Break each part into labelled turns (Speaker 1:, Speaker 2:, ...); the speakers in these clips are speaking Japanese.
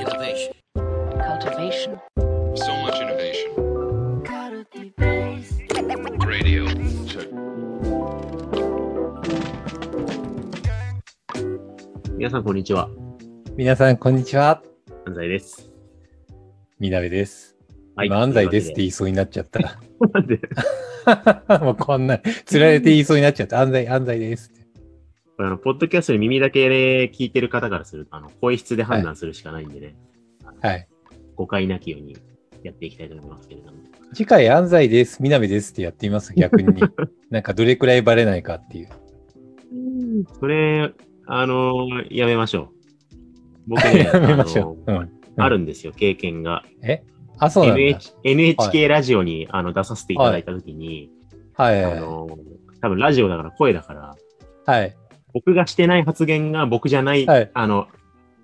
Speaker 1: Innovation.
Speaker 2: cultivation,
Speaker 3: So much innovation. Radio. Check.
Speaker 4: 皆さん、こんにちは。
Speaker 5: 皆さん、こんにちは。
Speaker 4: 安西です。
Speaker 5: みなべです。
Speaker 4: はい
Speaker 5: 今、安西ですって
Speaker 4: と
Speaker 5: 言いそうになっちゃった。
Speaker 4: いうわけで？
Speaker 5: もうこんな、釣られて言いそうになっちゃった。安西、安西ですって。
Speaker 4: これあの、ポッドキャストに耳だけで聞いてる方からすると、あの、声質で判断するしかないんでね、
Speaker 5: はい。
Speaker 4: 誤解なきようにやっていきたいと思いますけれども。
Speaker 5: 次回、安西です、みなべですってやってみます、逆に。なんか、どれくらいバレないかっていう。
Speaker 4: それ、あのーやめましょう。僕ね、
Speaker 5: やめましょう。
Speaker 4: あのー
Speaker 5: うん。
Speaker 4: あるんですよ、経験が。
Speaker 5: え？あ、そうなんだ。
Speaker 4: NH NHK ラジオに、あの出させていただいたときに、
Speaker 5: はいはいはい。
Speaker 4: あのー多分ラジオだから声だから、
Speaker 5: はい。
Speaker 4: 僕がしてない発言が僕じゃない、
Speaker 5: はい
Speaker 4: あの、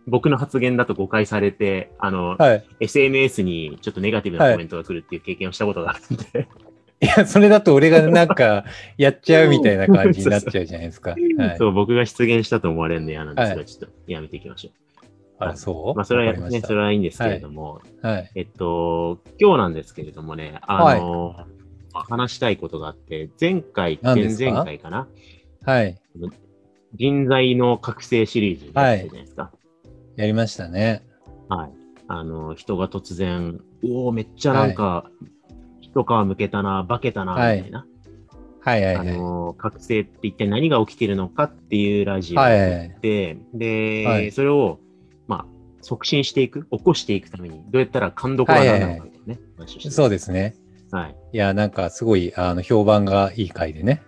Speaker 4: 僕の発言だと誤解されて、あの、
Speaker 5: はい。
Speaker 4: SNS にちょっとネガティブなコメントが来るっていう経験をしたことがあるんで、
Speaker 5: いや、それだと俺が なんか、やっちゃうみたいな感じになっちゃうじゃないですか。はい。
Speaker 4: そう、僕が出現したと思われるの嫌なんですが、
Speaker 5: はい
Speaker 4: ちょっとやめていきましょ
Speaker 5: あ、そう？
Speaker 4: う。まあ、それはね、それはいいんですけれども、
Speaker 5: はい。
Speaker 4: えっと、今日なんですけれどもね、あの、まあ話したいことがあって、前回、前々回かな、
Speaker 5: はい。
Speaker 4: 人材の覚醒シリーズやってたじゃないですか。
Speaker 5: やりましたね。
Speaker 4: はい。あの、人が突然、おおめっちゃなんか、一皮むけたな、化けたな、み
Speaker 5: はい
Speaker 4: たいな。あ
Speaker 5: はいはいはい。
Speaker 4: の、覚醒って一体何が起きてるのかっていうラジオを
Speaker 5: はい
Speaker 4: や
Speaker 5: はいはい。
Speaker 4: って、で、
Speaker 5: はい
Speaker 4: それを、まあ、促進していく、起こしていくために、どうやったら勘どころがなるのかっていうね、話をして
Speaker 5: そうですね。
Speaker 4: はい。
Speaker 5: いや、なんかすごい、あの、評判がいい回でね。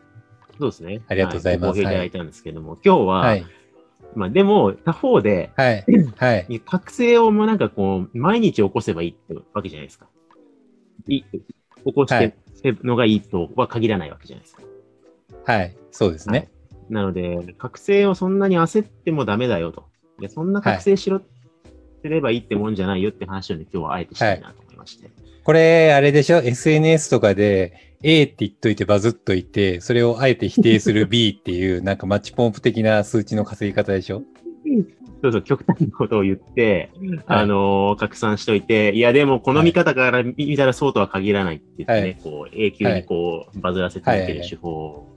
Speaker 4: そうですね。
Speaker 5: ありがとうございます
Speaker 4: はご好評いただいたんですけども、今日は、
Speaker 5: はい。
Speaker 4: まあ、でも、他方で、
Speaker 5: はい。はい。
Speaker 4: 覚醒をもうなんかこう、毎日起こせばいいってわけじゃないですか。い起こしてるのがいいとは限らないわけじゃないですか。
Speaker 5: はい。そうですね。
Speaker 4: なので、覚醒をそんなに焦ってもダメだよと。いや、そんな覚醒しろ、すればいいってもんじゃないよって話をね、今日はあえてしたいなと思いまして。
Speaker 5: これ、あれでしょ ?SNS とかで A って言っといてバズっといて、それをあえて否定する B っていう、なんかマッチポンプ的な数値の稼ぎ方でしょ？
Speaker 4: そうそう、極端なことを言って、あのー拡散しといて、いや、でもこの見方から見たらそうとは限らないって言ってね、
Speaker 5: はい。
Speaker 4: こう、永久にこう、バズらせ続ける手法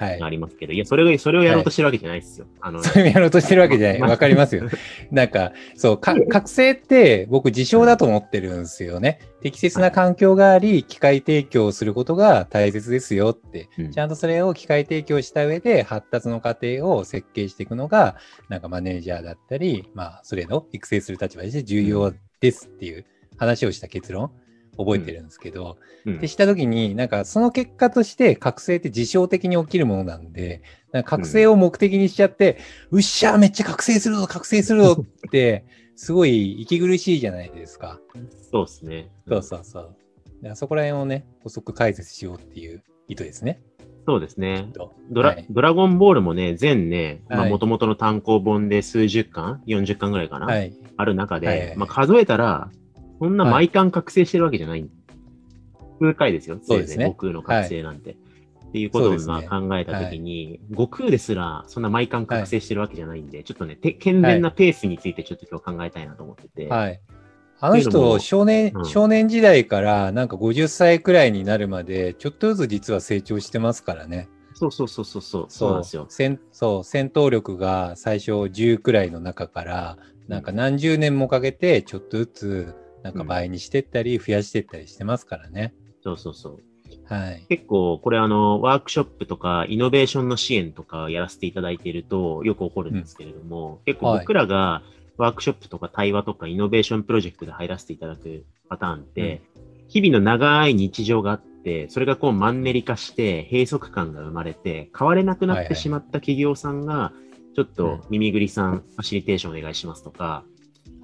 Speaker 4: あ。りますけど、いや、それを、それをやろうとしてるわけじゃないですよ。あの、
Speaker 5: それをやろうとしてるわけじゃない。
Speaker 4: まあ
Speaker 5: わかりますよ。なんか、そう、か覚醒って僕自称だと思ってるんですよね。適切な環境があり、機械提供することが大切ですよって。
Speaker 4: うん
Speaker 5: ちゃんとそれを機械提供した上で発達の過程を設計していくのが、なんかマネージャーだったり、まあ、それの育成する立場として重要ですっていう話をした結論、覚えてるんですけど、
Speaker 4: うん
Speaker 5: ってしたときに、なんかその結果として覚醒って事象的に起きるものなんで、なんか覚醒を目的にしちゃって、うっしゃーめっちゃ覚醒するぞ覚醒するぞって、すごい息苦しいじゃないですか。
Speaker 4: そうですね。
Speaker 5: そうそうそう。だからそこら辺をね、補足解説しようっていう意図ですね。
Speaker 4: そうですね。
Speaker 5: と
Speaker 4: ドラ、
Speaker 5: はい
Speaker 4: ドラゴンボールもね、全ね、まあ、
Speaker 5: はい
Speaker 4: 元々の単行本で数十巻 ?40 巻ぐらいかな、
Speaker 5: はい。
Speaker 4: ある中で、
Speaker 5: はいはいはい
Speaker 4: まあ、数えたら、そんな毎巻覚醒してるわけじゃない。数回ですよ。
Speaker 5: そうですね
Speaker 4: 悟空の覚醒なんて。っていうことをまあ考えたときに、悟空ですら、そんな毎巻覚醒してるわけじゃないんで、ちょっとね、て健全なペースについてちょっと今日考えたいなと思ってて。
Speaker 5: はい。あの人、少年、
Speaker 4: うん
Speaker 5: 少年時代からなんか50歳くらいになるまで、ちょっとずつ実は成長してますからね。
Speaker 4: そうそうそうそうそう。そうなんですよ。
Speaker 5: 戦そう、戦闘力が最初10くらいの中から、なんか何十年もかけて、ちょっとずつ、なんか倍にしてったり、増やしてったりしてますからね。
Speaker 4: そうそうそう。
Speaker 5: はい。
Speaker 4: 結構、これあの、ワークショップとか、イノベーションの支援とかやらせていただいていると、よく起こるんですけれども、結構
Speaker 5: はい
Speaker 4: 僕らがワークショップとか対話とかイノベーションプロジェクトで入らせていただくパターンって、日々の長い日常があって、それがこうマンネリ化して閉塞感が生まれて、変われなくなってしまった企業さんが、ちょっ
Speaker 5: うん
Speaker 4: と耳ぐりさん、ファシリテーションお願いしますとか、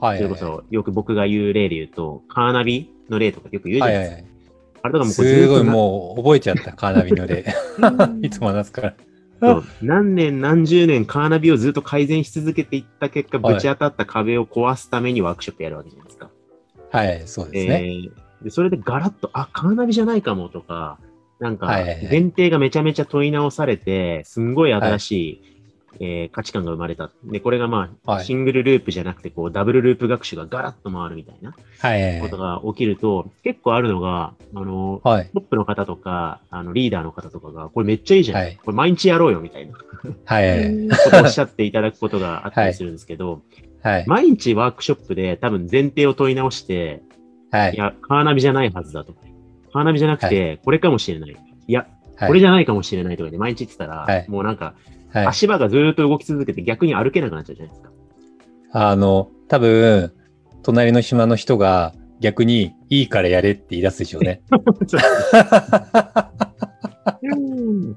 Speaker 5: はい。
Speaker 4: それこそよく僕が言う例で言うと、カーナビの例とかよく言うじゃ
Speaker 5: は
Speaker 4: ないいですか。
Speaker 5: はいはい。
Speaker 4: あれとかも
Speaker 5: すごいもう覚えちゃった、カーナビので。いつも話すから。
Speaker 4: そう何年何十年カーナビをずっと改善し続けていった結果、
Speaker 5: はい
Speaker 4: ぶち当たった壁を壊すためにワークショップやるわけじゃないですか。
Speaker 5: はい、そうですね。
Speaker 4: えーでそれでガラッと、あ、カーナビじゃないかもとか、なんか前提がめちゃめちゃ問い直されて、すんごい新しいえー価値観が生まれた。で、これがまあ、
Speaker 5: はい
Speaker 4: シングルループじゃなくて、こう、ダブルループ学習がガラッと回るみたいな
Speaker 5: はいはい
Speaker 4: ことが起きると、結構あるのが、あの、
Speaker 5: はい。
Speaker 4: トップの方とか、あの、リーダーの方とかが、これめっちゃいいじゃん。
Speaker 5: はい
Speaker 4: これ毎日やろうよ、みたいなこ
Speaker 5: はい
Speaker 4: おっしゃっていただくことがあったりするんですけど、
Speaker 5: はい。
Speaker 4: 毎日ワークショップで多分前提を問い直して、
Speaker 5: はい
Speaker 4: い。や、カーナビじゃないはずだと。カーナビじゃなくて、これかもしれない。いや、
Speaker 5: はい
Speaker 4: これじゃないかもしれないとかで毎日言ってたら、
Speaker 5: はい
Speaker 4: もうなんか、
Speaker 5: はい。
Speaker 4: 足場がずーっと動き続けて逆に歩けなくなっちゃうじゃないですか。
Speaker 5: あの、多分、隣の島の人が逆にいいからやれって言い出すでしょうね。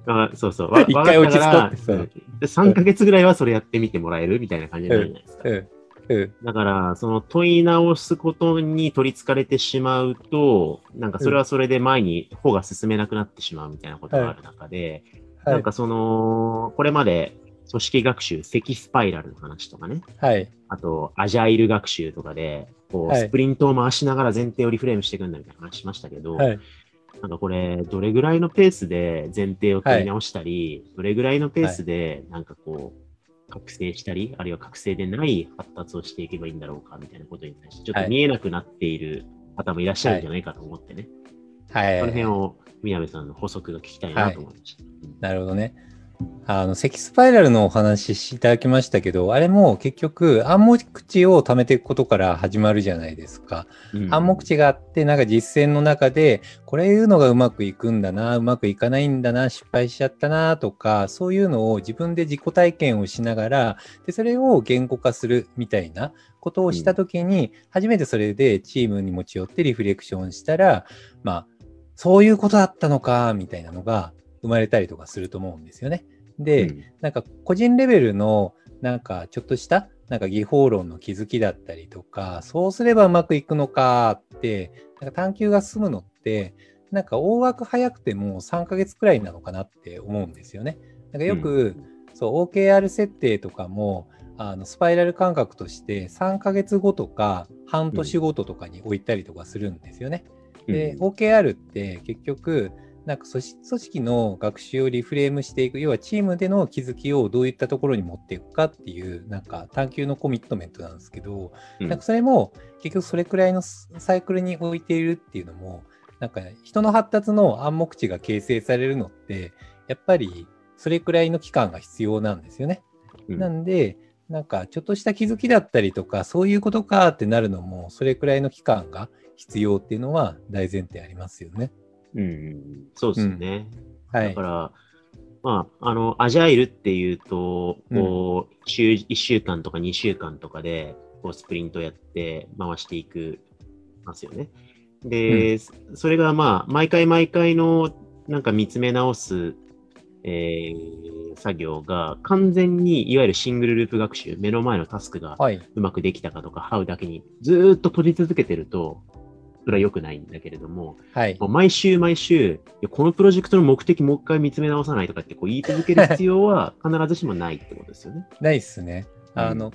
Speaker 4: あそうそう。わ
Speaker 5: 一回落ち着こう
Speaker 4: わか
Speaker 5: ってそう
Speaker 4: ったからうんで3ヶ月ぐらいはそれやってみてもらえるみたいな感じになるじゃないですか。
Speaker 5: うん。うん。
Speaker 4: だから、その問い直すことに取り憑かれてしまうと、なんかそれはそれで前に方が進めなくなってしまうみたいなことがある中で、
Speaker 5: はい。
Speaker 4: なんかその、これまで組織学習、積スパイラルの話とかね、
Speaker 5: はい。
Speaker 4: あと、アジャイル学習とかで、こう、
Speaker 5: はい
Speaker 4: スプリントを回しながら前提をリフレームしていくんだみたいな話しましたけど、
Speaker 5: はい。
Speaker 4: なんかこれ、どれぐらいのペースで前提を問い直したり、どれぐらいのペースで、なんかこう、覚醒したり、あるいは覚醒でない発達をしていけばいいんだろうか、みたいなことに対して、ちょっと見えなくなっている方もいらっしゃるんじゃないかと思ってね。
Speaker 5: はい。
Speaker 4: その辺を、宮部さんの補足が聞きたいなと思いました。
Speaker 5: なるほどね。あの、積スパイラルのお話しいただきましたけど、あれも結局暗黙知を貯めていくことから始まるじゃないですか。
Speaker 4: うん
Speaker 5: 暗黙知があって、なんか実践の中で、これいうのがうまくいくんだな、うまくいかないんだな、失敗しちゃったなとか、そういうのを自分で自己体験をしながら、で、それを言語化するみたいなことをしたときに、初めてそれでチームに持ち寄ってリフレクションしたら、まあ、そういうことだったのか、みたいなのが生まれたりとかすると思うんですよね。で、
Speaker 4: うん
Speaker 5: なんか個人レベルのなんかちょっとしたなんか技法論の気づきだったりとか、そうすればうまくいくのかって、なんか探求が進むのって、なんか大枠早くても3ヶ月くらいなのかなって思うんですよね。なんかよく、そう OKR 設定とかもあのスパイラル感覚として3ヶ月後とか半年ごととかに置いたりとかするんですよね。で、OKR って結局、なんか組織組織の学習をリフレームしていく、要はチームでの気づきをどういったところに持っていくかっていう、なんか探求のコミットメントなんですけど、
Speaker 4: うん。
Speaker 5: なんかそれも結局それくらいのサイクルに置いているっていうのも、なんか人の発達の暗黙知が形成されるのって、やっぱりそれくらいの期間が必要なんですよね。
Speaker 4: うん。
Speaker 5: なんで、なんかちょっとした気づきだったりとか、そういうことかってなるのも、それくらいの期間が必要っていうのは大前提ありますよね。
Speaker 4: うんうんそうですよね。
Speaker 5: はい
Speaker 4: だか。ら、まあ、あの、アジャイルっていうと、こう、週、1週間とか2週間とかで、こう、スプリントやって回していく、ますよね。で、それがまあ、毎回毎回の、なんか見つめ直す、えー、作業が完全に、いわゆるシングルループ学習、目の前のタスクが
Speaker 5: はい。
Speaker 4: うまくできたかとか、ハウだけにずーっと閉じ続けてると、それは良くないんだけれども、
Speaker 5: はい。
Speaker 4: もう毎週毎週、このプロジェクトの目的もう一回見つめ直さないとかってこう言い続ける必要は 必ずしもないってことですよね。
Speaker 5: ないっすね。
Speaker 4: うん
Speaker 5: あの、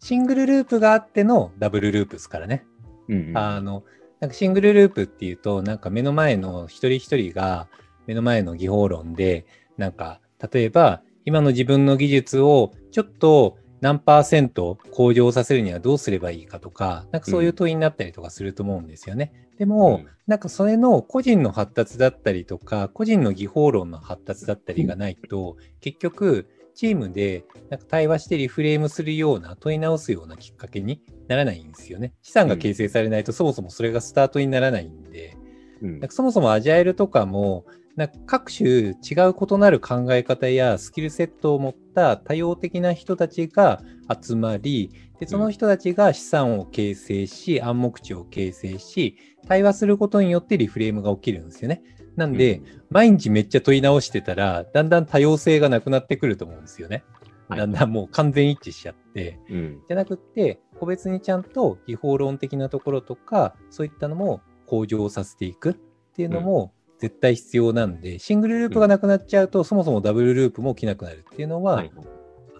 Speaker 5: シングルループがあってのダブルループですからね。
Speaker 4: うんうん
Speaker 5: あの、なんかシングルループっていうと、なんか目の前の一人一人が目の前の技法論で、なんか例えば今の自分の技術をちょっと何パーセント向上させるにはどうすればいいかとか、なんかそういう問いになったりとかすると思うんですよね。でも、
Speaker 4: うん
Speaker 5: なんかそれの個人の発達だったりとか、個人の技法論の発達だったりがないと、結局、チームでなんか対話してリフレームするような、問い直すようなきっかけにならないんですよね。資産が形成されないと、そもそもそれがスタートにならないんで、
Speaker 4: うん
Speaker 5: なんかそもそもアジャイルとかも、なんか各種違う異なる考え方やスキルセットを持った多様的な人たちが集まり、でその人たちが資産を形成し、暗黙知を形成し、対話することによってリフレームが起きるんですよね。なんで、毎日めっちゃ問い直してたら、だんだん多様性がなくなってくると思うんですよね。
Speaker 4: はい
Speaker 5: だんだんもう完全一致しちゃって。
Speaker 4: うん
Speaker 5: じゃなくって、個別にちゃんと技法論的なところとか、そういったのも向上させていくっていうのも絶対必要なんで、シングルループがなくなっちゃうと、そもそもダブルループも起きなくなるっていうのは、
Speaker 4: はい
Speaker 5: で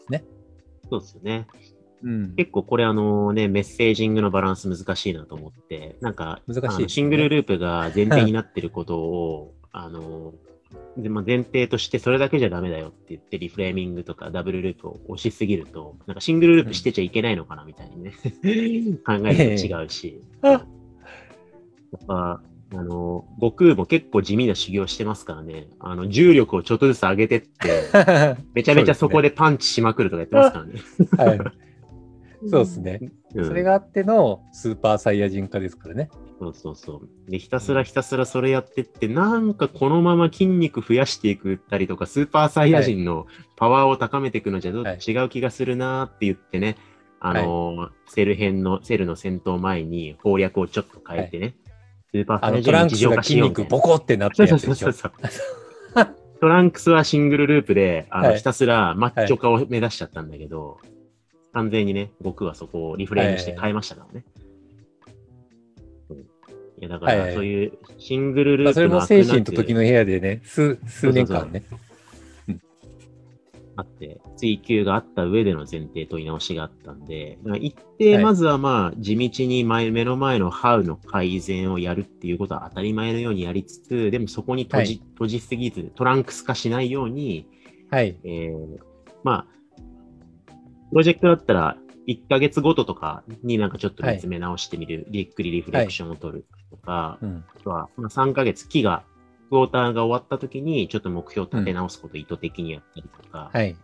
Speaker 5: すね。
Speaker 4: そうですよね。
Speaker 5: うん。
Speaker 4: 結構これあのね、メッセージングのバランス難しいなと思って、なんか、
Speaker 5: 難しいね
Speaker 4: シングルループが前提になってることを、あの、でまあ、前提としてそれだけじゃダメだよって言ってリフレーミングとかダブルループを押しすぎると、なんかシングルループしてちゃいけないのかなみたいにね、考えると違うし。
Speaker 5: ええ
Speaker 4: やっぱ、あの、悟空も結構地味な修行してますからね、あの、重力をちょっとずつ上げてって、めちゃめちゃそこでパンチしまくるとかやってますからね。
Speaker 5: はい。そうですね。
Speaker 4: うん
Speaker 5: それがあってのスーパーサイヤ人化ですからね。
Speaker 4: そうそうそう。で、ひたすらひたすらそれやってって、なんかこのまま筋肉増やしていくったりとか、スーパーサイヤ人のパワーを高めていくのじゃどう
Speaker 5: はい
Speaker 4: 違う気がするなーって言ってね、あのーセル編の、セルの戦闘前に攻略をちょっと変えてね、スーパーサイヤ
Speaker 5: あのトランク
Speaker 4: 人の日常化
Speaker 5: スが筋肉ボコってなっ
Speaker 4: そうそう
Speaker 5: たやつでしょ
Speaker 4: そうそう。そう。トランクスはシングルループで、あの、
Speaker 5: はい
Speaker 4: ひたすらマッチョ化を目指しちゃったんだけど、完全にね、僕はそこをリフレームして変えましたからね。うんいや、だから、そういうシングルル
Speaker 5: まあ、
Speaker 4: ープの
Speaker 5: それも精神と時
Speaker 4: の
Speaker 5: の部屋でね、数数年間ね。
Speaker 4: あって、追求があった上での前提問い直しがあったんで、一定、まずはまあ、地道に前目の前のハウの改善をやるっていうことは当たり前のようにやりつつ、でもそこに閉じ,、
Speaker 5: は
Speaker 4: 閉じすぎず、トランクス化しないように、
Speaker 5: はい。
Speaker 4: えーまあ、プロジェクトだったら、1ヶ月ごととかになんかちょっと見つめ直してみる、ゆっくりリフレクションを取るとか、
Speaker 5: うん。
Speaker 4: あとは、まあ、3ヶ月、期が、クォーターが終わった時に、ちょっと目標を立て直すことを意図的にやったりとか、
Speaker 5: はい。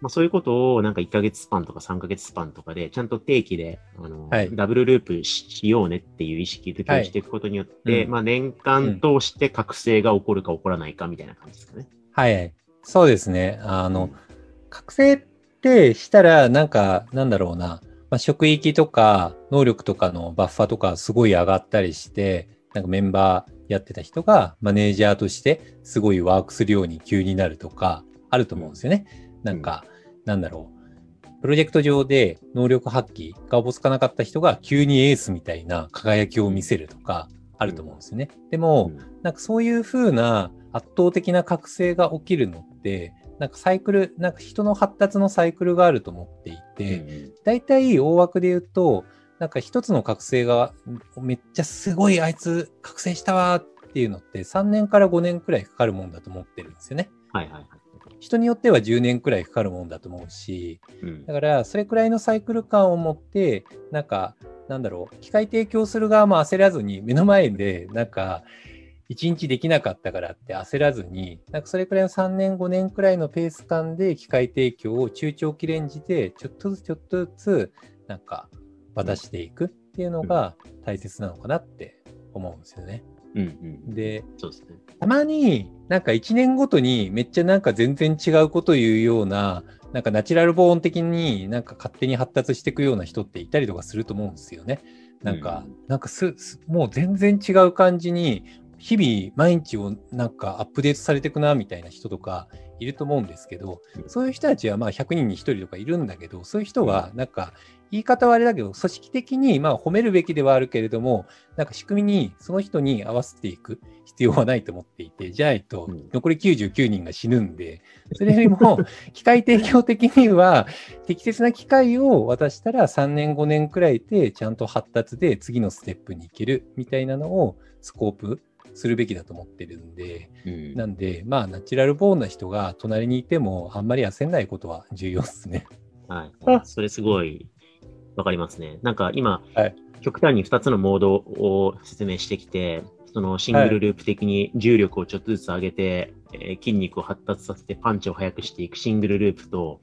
Speaker 4: まあ、そういうことをなんか1ヶ月スパンとか3ヶ月スパンとかで、ちゃんと定期で、あの、
Speaker 5: はい
Speaker 4: ダブルループししようねっていう意識づけをしていくことによって、
Speaker 5: はいうん
Speaker 4: まあ年間通して覚醒が起こるか起こらないかみたいな感じですかね。
Speaker 5: はい。そうですね。あの、覚醒ってしたら、なんか、なんだろうな、まあ、職域とか能力とかのバッファとかすごい上がったりして、なんかメンバーやってた人がマネージャーとしてすごいワークするように急になるとか、あると思うんですよね。なんか、なんだろう。プロジェクト上で能力発揮がおぼつかなかった人が急にエースみたいな輝きを見せるとか、あると思うんですよね。でも、
Speaker 4: うん
Speaker 5: なんかそういう風な圧倒的な覚醒が起きるのって、なんかサイクル、なんか人の発達のサイクルがあると思っていて、大体大枠で言うと、なんか一つの覚醒がめっちゃすごいあいつ覚醒したわっていうのって3年から5年くらいかかるもんだと思ってるんですよね。
Speaker 4: はいはいはい。
Speaker 5: 人によっては10年くらいかかるもんだと思うし、
Speaker 4: うん
Speaker 5: だからそれくらいのサイクル感を持って、なんか、なんだろう、機械提供する側も焦らずに目の前で、なんか、1日できなかったからって焦らずに、なんかそれくらいの3年、5年くらいのペース感で機械提供を中長期レンジでちょっとずつちょっとずつ、なんか渡していくっていうのが大切なのかなって思うんですよね。
Speaker 4: うんうん。
Speaker 5: で、
Speaker 4: ね。
Speaker 5: たまになんか1年ごとにめっちゃなんか全然違うこと言うような、なんかナチュラルボーン的になんか勝手に発達していくような人っていたりとかすると思うんですよね。なんか、なんかすすもう全然違う感じに、日々毎日をなんかアップデートされていくなみたいな人とかいると思うんですけど、
Speaker 4: うん
Speaker 5: そういう人たちはまあ100人に1人とかいるんだけど、そういう人はなんか言い方はあれだけど、組織的にまあ褒めるべきではあるけれども、なんか仕組みにその人に合わせていく必要はないと思っていて、じゃないと
Speaker 4: うん
Speaker 5: 残り99人が死ぬんで、それよりも 機械提供的には適切な機械を渡したら3年5年くらいでちゃんと発達で次のステップに行けるみたいなのをスコープするべきだと思ってるんで、
Speaker 4: うん
Speaker 5: なんで、まあ、ナチュラルボーンな人が隣にいても、あんまり焦んないことは重要ですね。
Speaker 4: はい。
Speaker 5: あ
Speaker 4: それすごいわかりますね。なんか今、
Speaker 5: はい
Speaker 4: 極端に2つのモードを説明してきて、そのシングルループ的に重力をちょっとずつ上げて、えー筋肉を発達させてパンチを速くしていくシングルループと、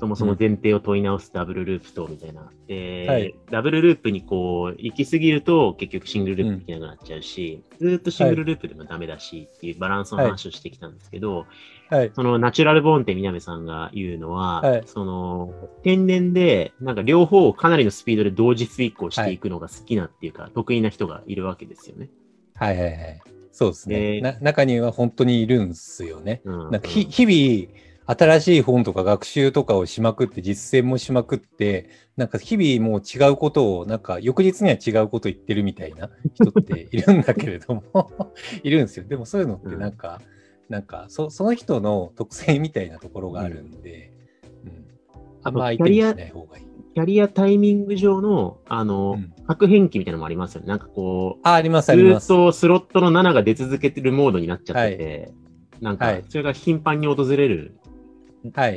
Speaker 4: そもそも前提を問い直すダブルループと、みたいな。で、
Speaker 5: はい
Speaker 4: ダブルループにこう、行き過ぎると結局シングルループできなくなっちゃうし、ずーっとシングルループでもダメだしっていうバランスの話をしてきたんですけど、
Speaker 5: はい。
Speaker 4: そのナチュラルボーンって南さんが言うのは、
Speaker 5: はい
Speaker 4: その天然で、なんか両方をかなりのスピードで同時遂行していくのが好きなっていうか、得意な人がいるわけですよね。
Speaker 5: はいはいはい。そうですね。
Speaker 4: で
Speaker 5: な中には本当にいるんですよね。
Speaker 4: うん
Speaker 5: なんかひ、日々、新しい本とか学習とかをしまくって、実践もしまくって、なんか日々もう違うことを、なんか翌日には違うこと言ってるみたいな人っているんだけれども、いるんですよ。でもそういうのってなんか、なんかそ、その人の特性みたいなところがあるんで、うん。あんま相手にしない方がいい。
Speaker 4: キャリアタイミング上の、あの、
Speaker 5: うん
Speaker 4: 核変期みたいなのもありますよね。なんかこう、
Speaker 5: あ、あります、
Speaker 4: ず
Speaker 5: あります。
Speaker 4: ーっとスロットの7が出続けてるモードになっちゃってて、なんか
Speaker 5: はい、
Speaker 4: それが頻繁に訪れる
Speaker 5: はい。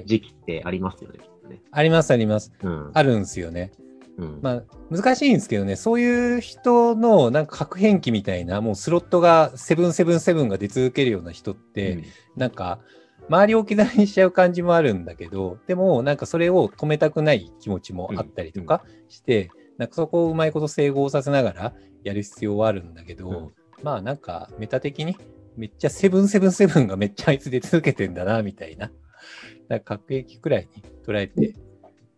Speaker 4: 時期ってありますよね。きっとね
Speaker 5: あります、あります。
Speaker 4: うん。
Speaker 5: あるんですよね。
Speaker 4: うん。
Speaker 5: まあ、難しいんですけどね、そういう人のなんか核変機みたいな、もうスロットが777が出続けるような人って、
Speaker 4: うん
Speaker 5: なんか、周りを置き去りにしちゃう感じもあるんだけど、でも、なんかそれを止めたくない気持ちもあったりとかして、なんかそこをうまいこと整合させながらやる必要はあるんだけど、
Speaker 4: うん
Speaker 5: まあなんかメタ的にめっちゃ777がめっちゃあいつ出続けてんだな、みたいな。なんか核兵器くらいに捉えて、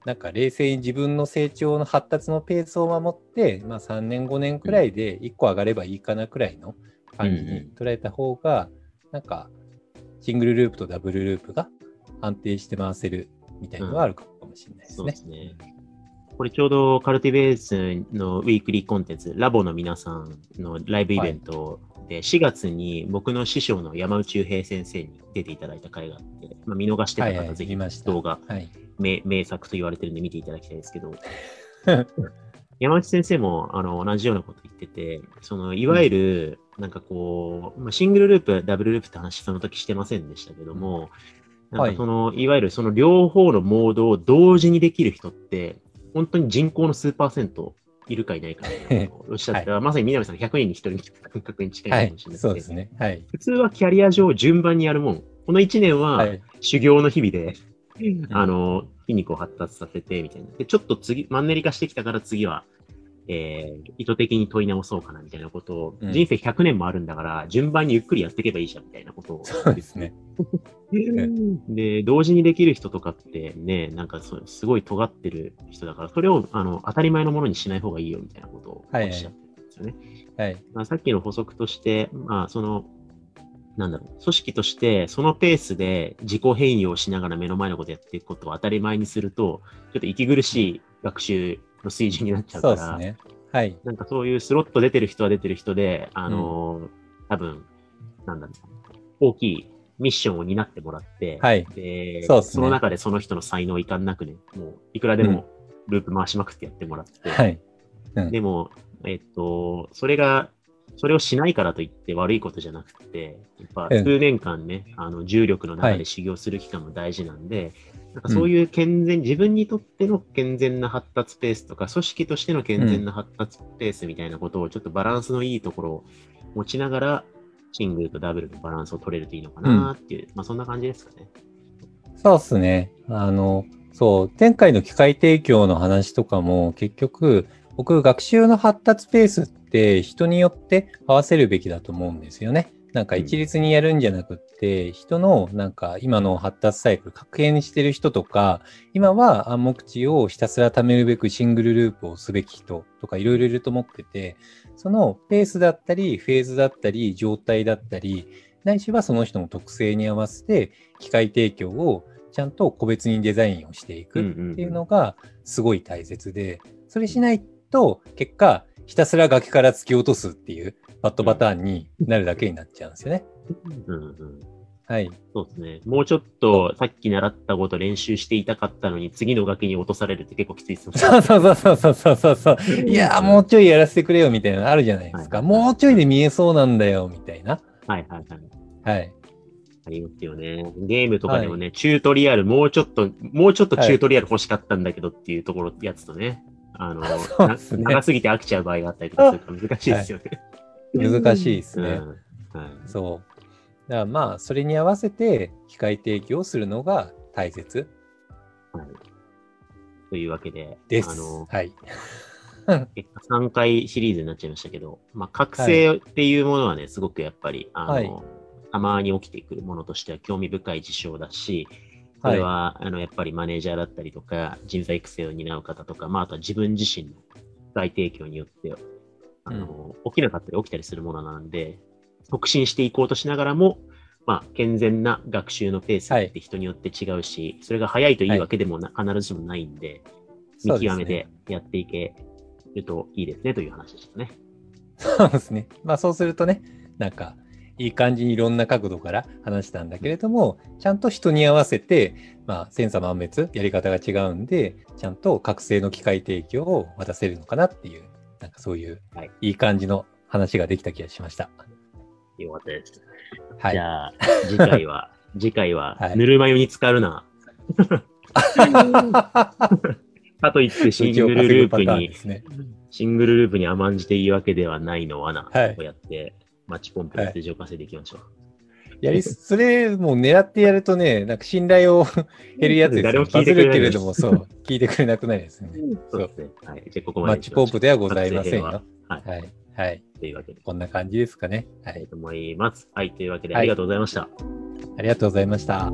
Speaker 5: なんか冷静に自分の成長の発達のペースを守って、まあ3年5年くらいで1個上がればいいかなくらいの感じに捉えた方が、なんかシングルループとダブルループが安定して回せるみたいのはあるかもしれないですね
Speaker 4: うで。すね。これちょうどカルティベースのウィークリーコンテンツ、ラボの皆さんのライブイベントで、4月に僕の師匠の山内平先生に出ていただいた回があって、まあ、見逃して
Speaker 5: はいはい、
Speaker 4: た方ぜひ。動画、
Speaker 5: はい。
Speaker 4: 名名作と言われてるんで見ていただきたいですけど、山内先生もあの同じようなこと言ってて、そのいわゆる、なんかこう、まあ、シングルループ、ダブルループって話その時してませんでしたけども、なんかその、い、わゆるその両方のモードを同時にできる人って、本当に人口の数パーセントいるかいないかおっしゃってた、まさに南さん100人に1人の感覚に近い
Speaker 5: はい
Speaker 4: かもしれない、
Speaker 5: そうですね。はい。
Speaker 4: 普通はキャリア上順番にやるもん。この1年は
Speaker 5: はい。
Speaker 4: 修行の日々で、あの、筋肉を発達させて、みたいな。で、ちょっと次、マンネリ化してきたから次は、えー、意図的に問い直そうかな、みたいなことを、
Speaker 5: うん
Speaker 4: 人生100年もあるんだから、順番にゆっくりやっていけばいいじゃん、みたいなことを。
Speaker 5: そうですね。
Speaker 4: で、同時にできる人とかってね、なんかそうすごい尖ってる人だから、それをあの当たり前のものにしない方がいいよ、みたいなことをおっしゃってるんですよね。
Speaker 5: はい。
Speaker 4: まあ、さっきの補足として、まあ、その、なんだろう、組織として、そのペースで自己変容しながら目の前のことやっていくことを当たり前にすると、ちょっと息苦しい学習の水準になっちゃうから、
Speaker 5: ね。はい。
Speaker 4: なんかそういうスロット出てる人は出てる人で、あのー多分、なんだろう、大きいミッションを担ってもらって、
Speaker 5: はい。
Speaker 4: で
Speaker 5: そね。
Speaker 4: の中でその人の才能をいかんなくね、もういくらでもループ回しまくってやってもらって、
Speaker 5: はい。
Speaker 4: でも、えっと、それが、それをしないからといって悪いことじゃなくて、やっぱ
Speaker 5: うん。
Speaker 4: 数年間ね、あの重力の中
Speaker 5: はい。
Speaker 4: で修行する期間も大事なんで、なんかそういう健全、自分にとっての健全な発達ペースとか、組織としての健全な発達ペースみたいなことをちょっとバランスのいいところを持ちながら、シングルとダブルのバランスを取れるといいのかなっていう、まあそんな感じですかね。
Speaker 5: そうですね。あの、そう、前回の機械提供の話とかも結局、僕、学習の発達ペースって人によって合わせるべきだと思うんですよね。なんか一律にやるんじゃなくって、人のなんか今の発達サイクル、確変してる人とか、今は暗黙知をひたすら貯めるべくシングルループをすべき人とかいろいろいると思ってて、そのペースだったり、フェーズだったり、状態だったり、ないしはその人の特性に合わせて機械提供をちゃんと個別にデザインをしていくっていうのがすごい大切で、それしないと結果ひたすら崖から突き落とすっていうバッドパターンになるだけになっちゃうんですよね。
Speaker 4: うんうん。
Speaker 5: はい。
Speaker 4: そうですね。もうちょっとさっき習ったこと練習していたかったのに、次の崖に落とされるって結構きついですよね。
Speaker 5: そうそうそうそうそうそうそう。いやー、もうちょいやらせてくれよみたいなのあるじゃないですか。
Speaker 4: はい
Speaker 5: もうちょいで見えそうなんだよみたいな。
Speaker 4: はいはいはい。
Speaker 5: はい。
Speaker 4: ありますよね。ゲームとかでもね、チュートリアル、もうちょっと、もうちょっとチュートリアル欲しかったんだけどっていうところ、やつとね、あの、
Speaker 5: ね
Speaker 4: な長すぎて飽きちゃう場合があったりとかするから難しいですよね。
Speaker 5: 難しいですね。
Speaker 4: うんはい
Speaker 5: そう。だからまあ、それに合わせて機械提供するのが大切
Speaker 4: はいというわけで、
Speaker 5: です。
Speaker 4: あの、
Speaker 5: はい。
Speaker 4: 結果3回シリーズになっちゃいましたけど、まあ、覚醒っていうものはね、すごくやっぱり、あの、
Speaker 5: はい
Speaker 4: たまに起きてくるものとしては興味深い事象だし、それは、あの、やっぱりマネージャーだったりとか、人材育成を担う方とか、まあ、あとは自分自身の大提供によって、あの、起きなかったり起きたりするものなんで、促進していこうとしながらも、まあ、健全な学習のペースって人によって違うし、それが早いといいわけでもな、必ずしもないんで、見極めてやっていけるといいですねという話でしたね。
Speaker 5: そうですね。まあそうするとね、なんか、いい感じにいろんな角度から話したんだけれども、ちゃんと人に合わせて、まあ、千差万別、やり方が違うんで、ちゃんと覚醒の機械提供を渡せるのかなっていう、なんかそういう
Speaker 4: はい、
Speaker 5: いい感じの話ができた気がしました。
Speaker 4: よかったです。
Speaker 5: はい。
Speaker 4: じゃあ、次回は、次回は
Speaker 5: は、い
Speaker 4: ぬるま湯に浸かるな。かといってシングルループに
Speaker 5: ね。
Speaker 4: シングルループに甘んじていいわけではないの罠
Speaker 5: はい
Speaker 4: をやって、マッチポンプで数字を稼いでいきましょう。
Speaker 5: やり、それ、もう狙ってやるとね、なんか信頼を 減るやつですよ。
Speaker 4: 誰も聞
Speaker 5: バズるけれども、そう、聞いてくれなくなる ですね。
Speaker 4: そうですね。はい。じゃあ、ここま
Speaker 5: マッ
Speaker 4: でにしましょう
Speaker 5: チポンプではございませんよ。
Speaker 4: は
Speaker 5: はい。はい。
Speaker 4: というわけで、い
Speaker 5: こんな感じですかね。は
Speaker 4: い。と思います。はい。というわけで、
Speaker 5: はい
Speaker 4: ありがとうございました。
Speaker 5: ありがとうございました。